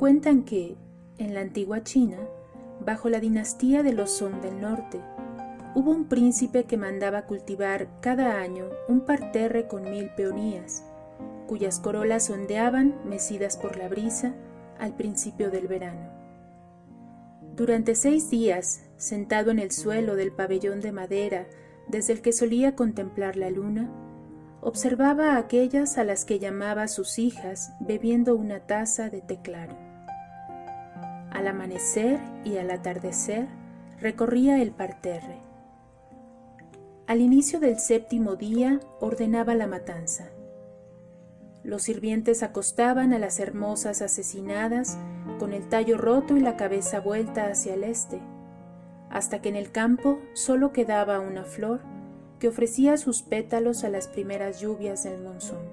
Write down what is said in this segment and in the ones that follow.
Cuentan que, en la antigua China, bajo la dinastía de los Song del Norte, hubo un príncipe que mandaba cultivar cada año un parterre con mil peonías, cuyas corolas ondeaban mecidas por la brisa al principio del verano. Durante seis días, sentado en el suelo del pabellón de madera desde el que solía contemplar la luna, observaba a aquellas a las que llamaba sus hijas bebiendo una taza de té claro. Al amanecer y al atardecer recorría el parterre. Al inicio del séptimo día ordenaba la matanza. Los sirvientes acostaban a las hermosas asesinadas con el tallo roto y la cabeza vuelta hacia el este, hasta que en el campo solo quedaba una flor que ofrecía sus pétalos a las primeras lluvias del monzón.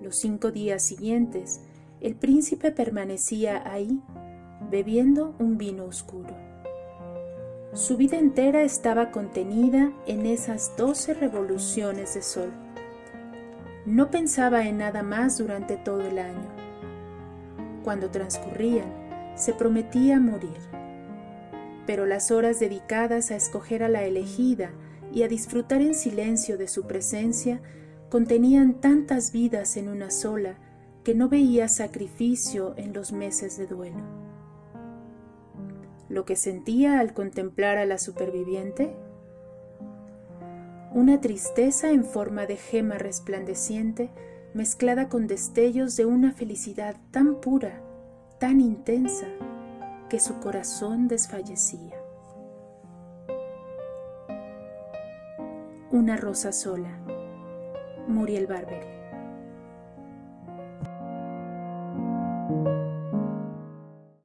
Los cinco días siguientes, el príncipe permanecía ahí, bebiendo un vino oscuro. Su vida entera estaba contenida en esas doce revoluciones de sol no pensaba en nada más durante todo el año. Cuando transcurrían, se prometía morir. Pero las horas dedicadas a escoger a la elegida y a disfrutar en silencio de su presencia contenían tantas vidas en una sola que no veía sacrificio en los meses de duelo. Lo que sentía al contemplar a la superviviente una tristeza en forma de gema resplandeciente mezclada con destellos de una felicidad tan pura, tan intensa, que su corazón desfallecía. Una rosa sola, Muriel Barber.